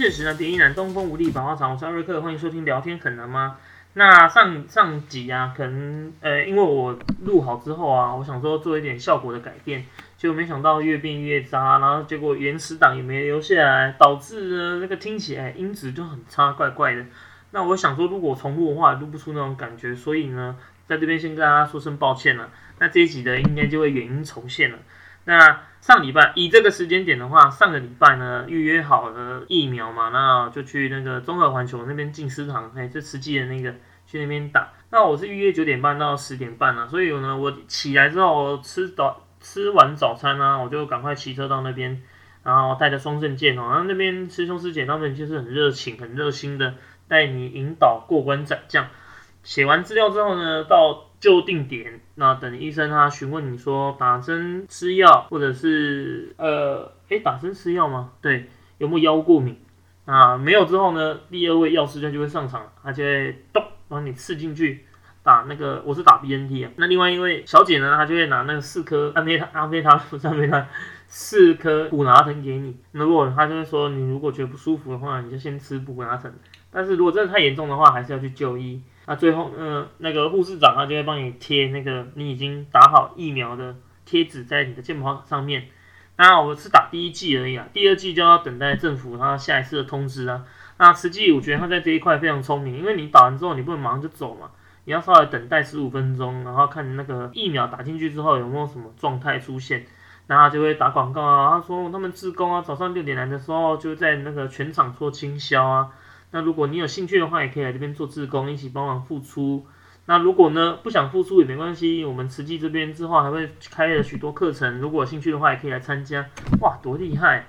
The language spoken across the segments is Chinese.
确实呢，别一男东风无力百花长，我是艾瑞克，欢迎收听聊天很难吗？那上上集啊，可能呃，因为我录好之后啊，我想说做一点效果的改变，结果没想到越变越渣，然后结果原始档也没留下来，导致呢那个听起来音质就很差，怪怪的。那我想说，如果重录的话，录不出那种感觉，所以呢，在这边先跟大家说声抱歉了。那这一集的应该就会原音重现了。那上礼拜以这个时间点的话，上个礼拜呢预约好了疫苗嘛，那就去那个综合环球那边进食堂，哎，这实际的那个去那边打。那我是预约九点半到十点半啊，所以呢，我起来之后吃早吃完早餐呢，我就赶快骑车到那边，然后带着双证件哦，然后那边师兄师姐他们就是很热情、很热心的带你引导过关斩将。写完资料之后呢，到就定点，那等医生他询问你说打针吃药，或者是呃，诶，打针吃药吗？对，有没有腰过敏？啊，没有之后呢，第二位药师就就会上场，他就会咚把你刺进去打那个，我是打 BNT 啊。那另外一位小姐呢，她就会拿那个四颗安非他安非他不是安非他四颗补拿疼给你。如果他就会说你如果觉得不舒服的话，你就先吃补拿疼。但是如果真的太严重的话，还是要去就医。那最后，嗯，那个护士长他就会帮你贴那个你已经打好疫苗的贴纸在你的健保上面。那我是打第一剂而已啊，第二剂就要等待政府他下一次的通知啊。那实际我觉得他在这一块非常聪明，因为你打完之后你不能马上就走嘛，你要稍微等待十五分钟，然后看那个疫苗打进去之后有没有什么状态出现，然后就会打广告啊，他说他们自工啊，早上六点来的时候就在那个全场做清销啊。那如果你有兴趣的话，也可以来这边做志工，一起帮忙付出。那如果呢不想付出也没关系，我们慈济这边之后还会开了许多课程，如果有兴趣的话，也可以来参加。哇，多厉害！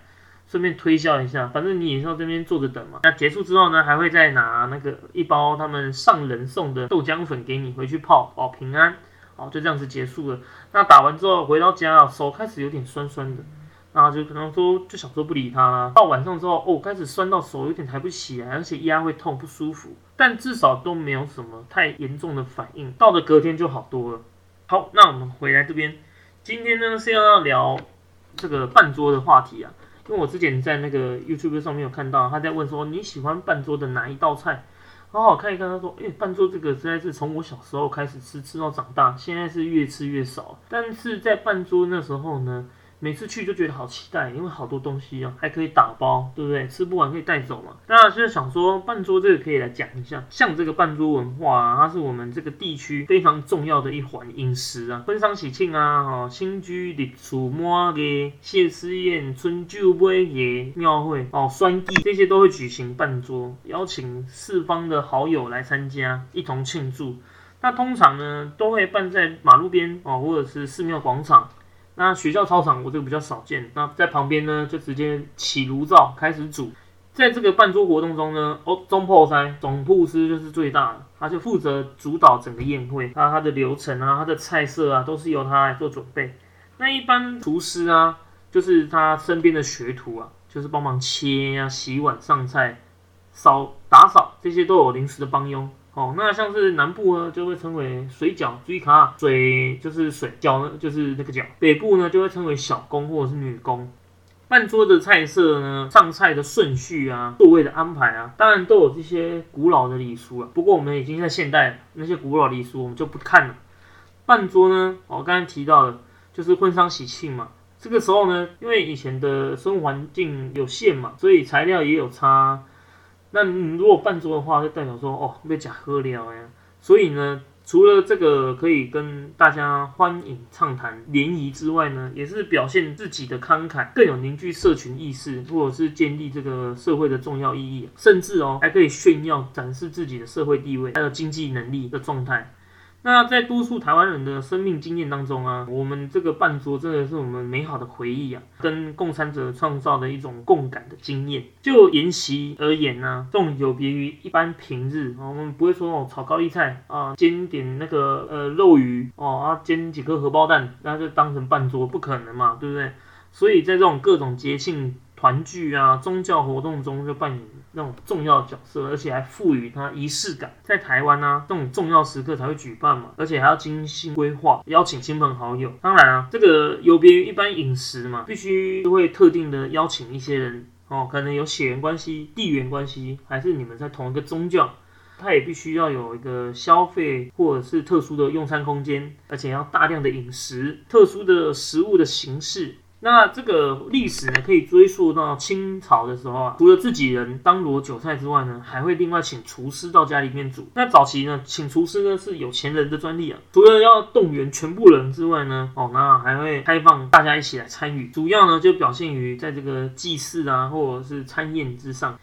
顺便推销一下，反正你也是要这边坐着等嘛。那结束之后呢，还会再拿那个一包他们上人送的豆浆粉给你回去泡，保平安。好，就这样子结束了。那打完之后回到家啊，手开始有点酸酸的。然后就可能说，就想说不理他啦。到晚上之后，哦，开始酸到手有点抬不起来，而且压会痛不舒服，但至少都没有什么太严重的反应。到了隔天就好多了。好，那我们回来这边，今天呢是要聊这个半桌的话题啊，因为我之前在那个 YouTube 上面有看到他在问说你喜欢半桌的哪一道菜，好好看一看。他说，哎，半桌这个实在是从我小时候开始吃，吃到长大，现在是越吃越少。但是在半桌那时候呢。每次去就觉得好期待，因为好多东西啊，还可以打包，对不对？吃不完可以带走嘛。那现在想说，半桌这个可以来讲一下，像这个半桌文化啊，它是我们这个地区非常重要的一环饮食啊，婚丧喜庆啊，哦，新居立厝满嘅谢师宴、春酒杯嘅庙会哦，栓祭这些都会举行半桌，邀请四方的好友来参加，一同庆祝。那通常呢，都会办在马路边哦，或者是寺庙广场。那学校操场我这个比较少见，那在旁边呢就直接起炉灶开始煮。在这个办桌活动中呢，哦，中破塞总铺师就是最大的，他就负责主导整个宴会，那他的流程啊，他的菜色啊，都是由他来做准备。那一般厨师啊，就是他身边的学徒啊，就是帮忙切啊、洗碗、上菜、扫打扫这些都有临时的帮佣。哦，那像是南部呢，就会称为水饺、追卡，水就是水饺呢，就是那个饺。北部呢，就会称为小工或者是女工。半桌的菜色呢，上菜的顺序啊，座位的安排啊，当然都有这些古老的礼俗啊。不过我们已经在现代，那些古老礼俗我们就不看了。半桌呢，我刚才提到的，就是婚丧喜庆嘛。这个时候呢，因为以前的生活环境有限嘛，所以材料也有差。那你如果半桌的话，就代表说哦，被假喝了呀。所以呢，除了这个可以跟大家欢饮畅谈联谊之外呢，也是表现自己的慷慨，更有凝聚社群意识，或者是建立这个社会的重要意义，甚至哦，还可以炫耀展示自己的社会地位，还有经济能力的状态。那在多数台湾人的生命经验当中啊，我们这个半桌真的是我们美好的回忆啊，跟共产者创造的一种共感的经验。就沿袭而言呢，这种有别于一般平日，我们不会说哦炒高丽菜啊，煎点那个呃肉鱼哦啊，煎几颗荷包蛋，那就当成半桌，不可能嘛，对不对？所以在这种各种节庆。团聚啊，宗教活动中就扮演那种重要角色，而且还赋予它仪式感。在台湾呢，这种重要时刻才会举办嘛，而且还要精心规划，邀请亲朋好友。当然啊，这个有别于一般饮食嘛，必须会特定的邀请一些人哦，可能有血缘关系、地缘关系，还是你们在同一个宗教，它也必须要有一个消费或者是特殊的用餐空间，而且要大量的饮食、特殊的食物的形式。那这个历史呢，可以追溯到清朝的时候啊，除了自己人当罗韭菜之外呢，还会另外请厨师到家里面煮。那早期呢，请厨师呢是有钱人的专利啊，除了要动员全部人之外呢，哦，那还会开放大家一起来参与，主要呢就表现于在这个祭祀啊，或者是餐宴之上。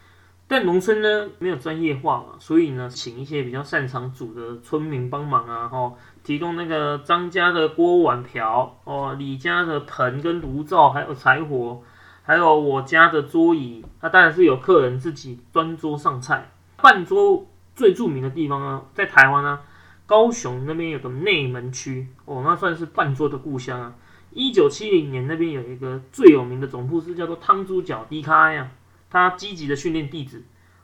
但农村呢没有专业化嘛，所以呢，请一些比较擅长煮的村民帮忙啊，哦，提供那个张家的锅碗瓢，哦，李家的盆跟炉灶，还有柴火，还有我家的桌椅。那当然是有客人自己端桌上菜。办桌最著名的地方呢，在台湾呢，高雄那边有个内门区，哦，那算是办桌的故乡啊。一九七零年那边有一个最有名的总铺师，叫做汤猪脚低开呀。他积极的训练弟子，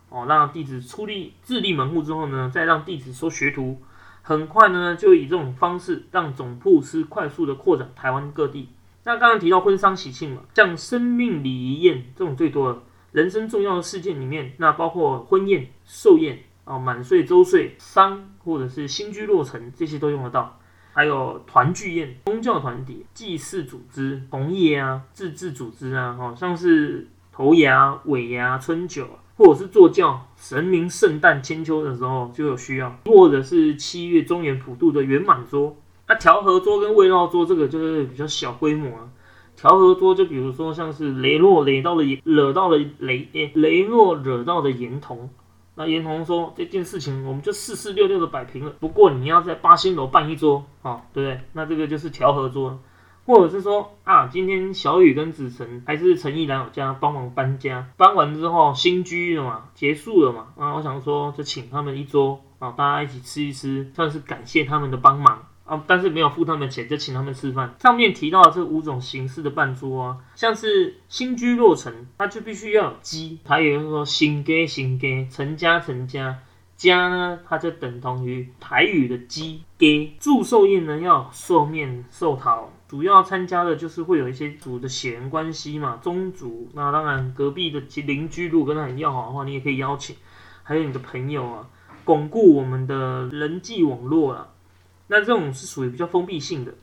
哦，让弟子出力自立门户之后呢，再让弟子收学徒，很快呢，就以这种方式让总铺师快速的扩展台湾各地。那刚刚提到婚丧喜庆嘛，像生命礼仪宴这种最多的人生重要的事件里面，那包括婚宴、寿宴啊、满岁、周岁、丧或者是新居落成这些都用得到。还有团聚宴、宗教团体、祭祀组织、红叶啊、自治组织啊，好像是。头牙、尾牙、春酒，或者是坐轿、神明圣诞、千秋的时候就有需要，或者是七月中元普渡的圆满桌。那调和桌跟围绕桌这个就是比较小规模啊。调和桌就比如说像是雷诺雷到了惹到了雷雷诺惹到的严童，那严童说这件事情我们就四四六六的摆平了。不过你要在八仙楼办一桌啊，对不对？那这个就是调和桌。或者是说啊，今天小雨跟子晨还是陈毅来我家帮忙搬家，搬完之后新居了嘛，结束了嘛，啊，我想说就请他们一桌啊，大家一起吃一吃，算是感谢他们的帮忙啊，但是没有付他们钱，就请他们吃饭。上面提到的这五种形式的办桌啊，像是新居落成，它就必须要有鸡，还有人说新家新家，成家成家。家呢，它就等同于台语的鸡给祝寿宴呢，要寿面寿桃，主要参加的就是会有一些族的血缘关系嘛，宗族。那当然，隔壁的邻居如果跟他很要好的话，你也可以邀请，还有你的朋友啊，巩固我们的人际网络啊。那这种是属于比较封闭性的。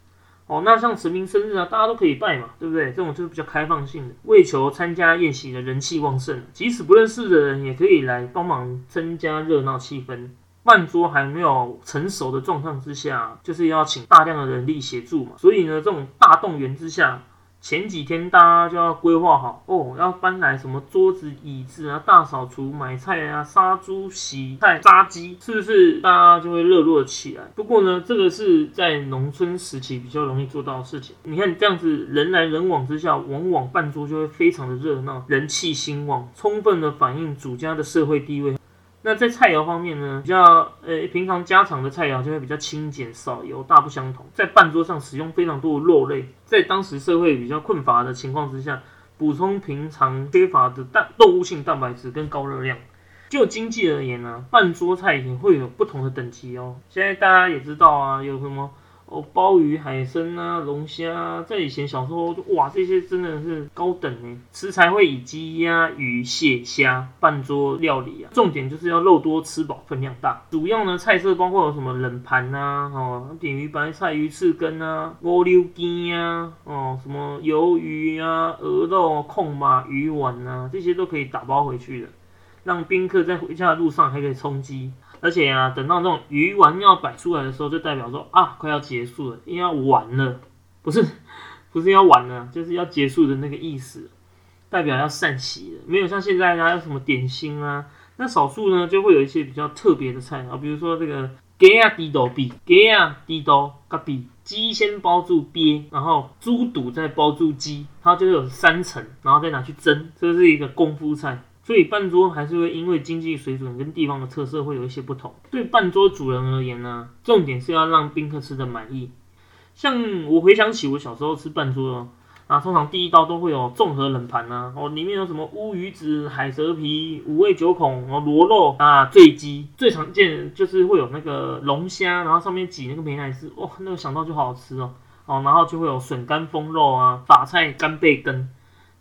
哦，那像神明生日啊，大家都可以拜嘛，对不对？这种就是比较开放性的，为求参加宴席的人气旺盛，即使不认识的人也可以来帮忙增加热闹气氛。饭桌还没有成熟的状况之下，就是要请大量的人力协助嘛，所以呢，这种大动员之下。前几天大家就要规划好哦，要搬来什么桌子、椅子啊，大扫除、买菜啊，杀猪、洗菜、杀鸡，是不是大家就会热络起来？不过呢，这个是在农村时期比较容易做到的事情。你看这样子人来人往之下，往往办桌就会非常的热闹，人气兴旺，充分的反映主家的社会地位。那在菜肴方面呢，比较呃平常家常的菜肴就会比较清简少油，大不相同。在饭桌上使用非常多的肉类，在当时社会比较困乏的情况之下，补充平常缺乏的蛋动物性蛋白质跟高热量。就经济而言呢，饭桌菜也会有不同的等级哦。现在大家也知道啊，有什么？哦，鲍鱼、海参啊，龙虾，在以前小时候，哇，这些真的是高等呢。食材会以鸡、鸭、鱼、蟹、虾半桌料理啊，重点就是要肉多、吃饱、分量大。主要呢，菜色包括有什么冷盘啊，哦，点鱼白菜、鱼翅根啊，蜗牛筋啊，哦，什么鱿鱼啊、鹅肉、控马、鱼丸啊，这些都可以打包回去的，让宾客在回家的路上还可以充饥。而且啊，等到这种鱼丸要摆出来的时候，就代表说啊，快要结束了，因为要完了，不是，不是要完了，就是要结束的那个意思，代表要散席了。没有像现在啊，有什么点心啊，那少数呢，就会有一些比较特别的菜啊，比如说这个鸡啊低豆比，鸡啊低豆咖比，鸡先包住鳖，然后猪肚再包住鸡，它就有三层，然后再拿去蒸，这是一个功夫菜。所以半桌还是会因为经济水准跟地方的特色会有一些不同。对半桌主人而言呢，重点是要让宾客吃的满意。像我回想起我小时候吃半桌啊，通常第一道都会有综合冷盘呐，哦，里面有什么乌鱼子、海蜇皮、五味九孔、哦螺肉啊、醉鸡，最常见就是会有那个龙虾，然后上面挤那个美奶汁，哇，那个想到就好好吃哦。哦，然后就会有笋干、风肉啊、法菜、干贝根。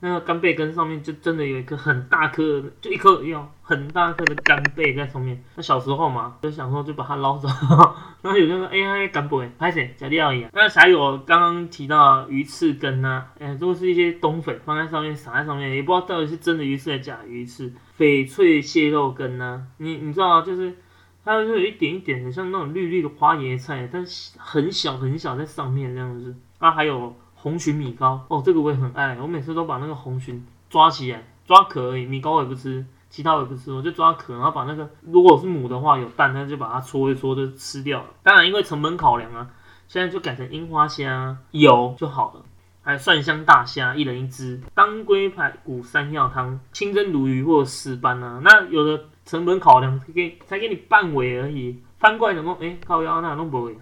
那个干贝根上面就真的有一颗很大颗，就一颗要很大颗的干贝在上面。那小时候嘛，就想说就把它捞走，然后有那个哎呀干贝，拍谁假料一样。那还有刚刚提到鱼翅根呐，哎，都是一些冬粉放在上面撒在上面，也不知道到底是真的鱼翅还是假鱼翅。翡翠蟹肉根呐，你你知道就是它就有一点一点的像那种绿绿的花椰菜，但是很小很小在上面这样子。啊，还有。红鲟米糕哦，这个我也很爱，我每次都把那个红鲟抓起来，抓壳而已，米糕我也不吃，其他我也不吃，我就抓壳，然后把那个如果是母的话有蛋，那就把它搓一搓就吃掉了。当然因为成本考量啊，现在就改成樱花虾有就好了。还有蒜香大虾一人一只，当归排骨山药汤，清蒸鲈鱼或者石斑啊，那有的成本考量给才给你半尾而已，翻过来怎么哎靠腰那弄不会。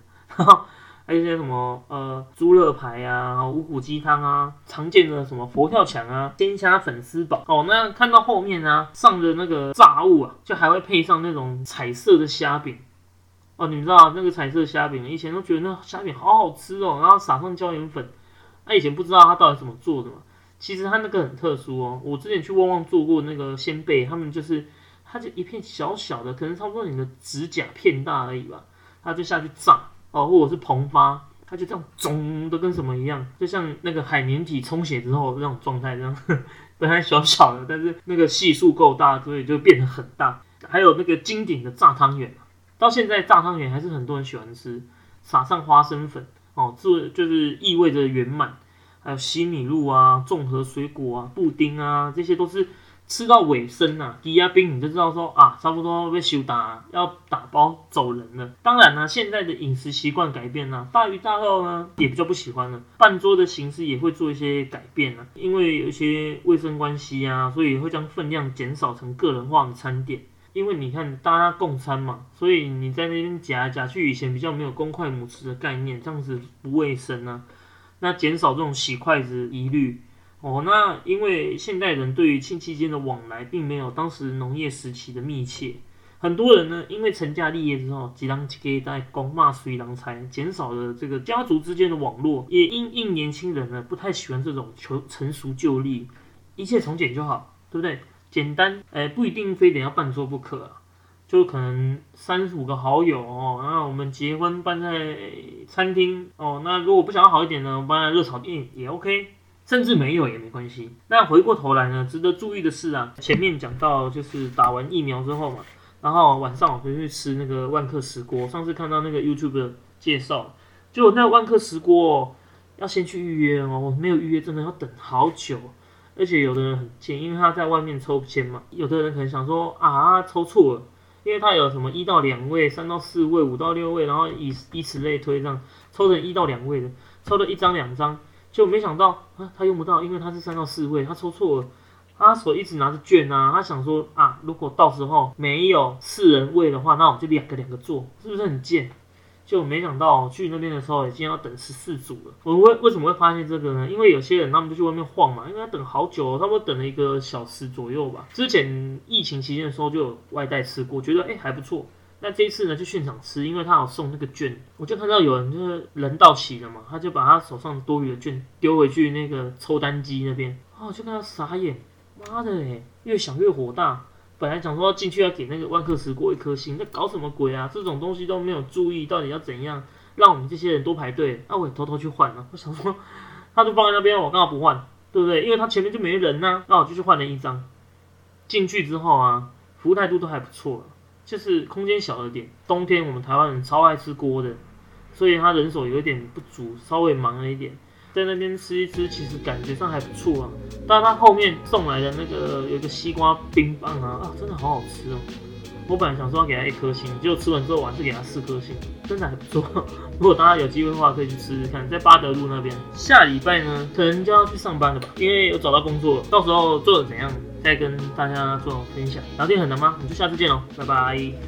还有一些什么呃猪肋排啊、五谷鸡汤啊，常见的什么佛跳墙啊、鲜虾粉丝煲哦。那看到后面呢，上的那个炸物啊，就还会配上那种彩色的虾饼哦。你们知道那个彩色虾饼，以前都觉得那虾饼好好吃哦，然后撒上椒盐粉。那以前不知道它到底怎么做的嘛？其实它那个很特殊哦。我之前去旺旺做过那个鲜贝，他们就是它就一片小小的，可能差不多你的指甲片大而已吧，它就下去炸。哦，或者是膨发，它就这样肿的跟什么一样，就像那个海绵体充血之后那种状态这样，本来小小的，但是那个系数够大，所以就变得很大。还有那个经典的炸汤圆，到现在炸汤圆还是很多人喜欢吃，撒上花生粉，哦，这就是意味着圆满。还有西米露啊，综合水果啊，布丁啊，这些都是。吃到尾声呐，抵押兵你就知道说啊，差不多被休打，要打包走人了。当然呢，现在的饮食习惯改变了，大鱼大肉呢也比较不喜欢了，半桌的形式也会做一些改变了，因为有一些卫生关系啊，所以会将分量减少成个人化的餐点。因为你看大家共餐嘛，所以你在那边夹夹去，以前比较没有公筷母匙的概念，这样子不卫生啊。那减少这种洗筷子疑虑。哦，那因为现代人对于亲戚间的往来，并没有当时农业时期的密切。很多人呢，因为成家立业之后，几郎给在公骂随郎财，减少了这个家族之间的网络，也因应年轻人呢不太喜欢这种求成熟就立，一切从简就好，对不对？简单，哎，不一定非得要办桌不可啊，就可能三十五个好友哦，那我们结婚办在餐厅哦，那如果不想要好一点呢，办在热炒店也 OK。甚至没有也没关系。那回过头来呢，值得注意的是啊，前面讲到就是打完疫苗之后嘛，然后晚上我就去吃那个万客石锅。上次看到那个 YouTube 的介绍，就那万客石锅要先去预约哦，没有预约真的要等好久。而且有的人很贱，因为他在外面抽签嘛，有的人可能想说啊抽错了，因为他有什么一到两位、三到四位、五到六位，然后以以此类推，这样抽成一到两位的，抽了一张两张。就没想到啊，他用不到，因为他是三到四位，他抽错了。他手一直拿着券啊，他想说啊，如果到时候没有四人位的话，那我们就两个两个坐，是不是很贱？就没想到去那边的时候已经要等十四组了。我为为什么会发现这个呢？因为有些人他们就去外面晃嘛，因为他等好久，差不多等了一个小时左右吧。之前疫情期间的时候就有外带吃过，觉得哎还不错。那这一次呢，去现场吃，因为他有送那个券，我就看到有人就是人到齐了嘛，他就把他手上多余的券丢回去那个抽单机那边，哦，就看他傻眼，妈的嘞，越想越火大。本来想说进去要给那个万克石过一颗星，那搞什么鬼啊？这种东西都没有注意，到底要怎样让我们这些人多排队？那我也偷偷去换了。我想说，他就放在那边，我刚好不换，对不对？因为他前面就没人呐，那我就去换了一张。进去之后啊，服务态度都还不错。就是空间小了点，冬天我们台湾人超爱吃锅的，所以他人手有一点不足，稍微忙了一点，在那边吃一吃，其实感觉上还不错啊。但他后面送来的那个有一个西瓜冰棒啊，啊，真的好好吃哦。我本来想说要给他一颗星，结果吃完之后我还是给他四颗星，真的还不错。如果大家有机会的话，可以去吃吃看，在巴德路那边。下礼拜呢，可能就要去上班了吧，因为有找到工作了，到时候做的怎样？再跟大家做分享，聊天很难吗？我们就下次见喽，拜拜。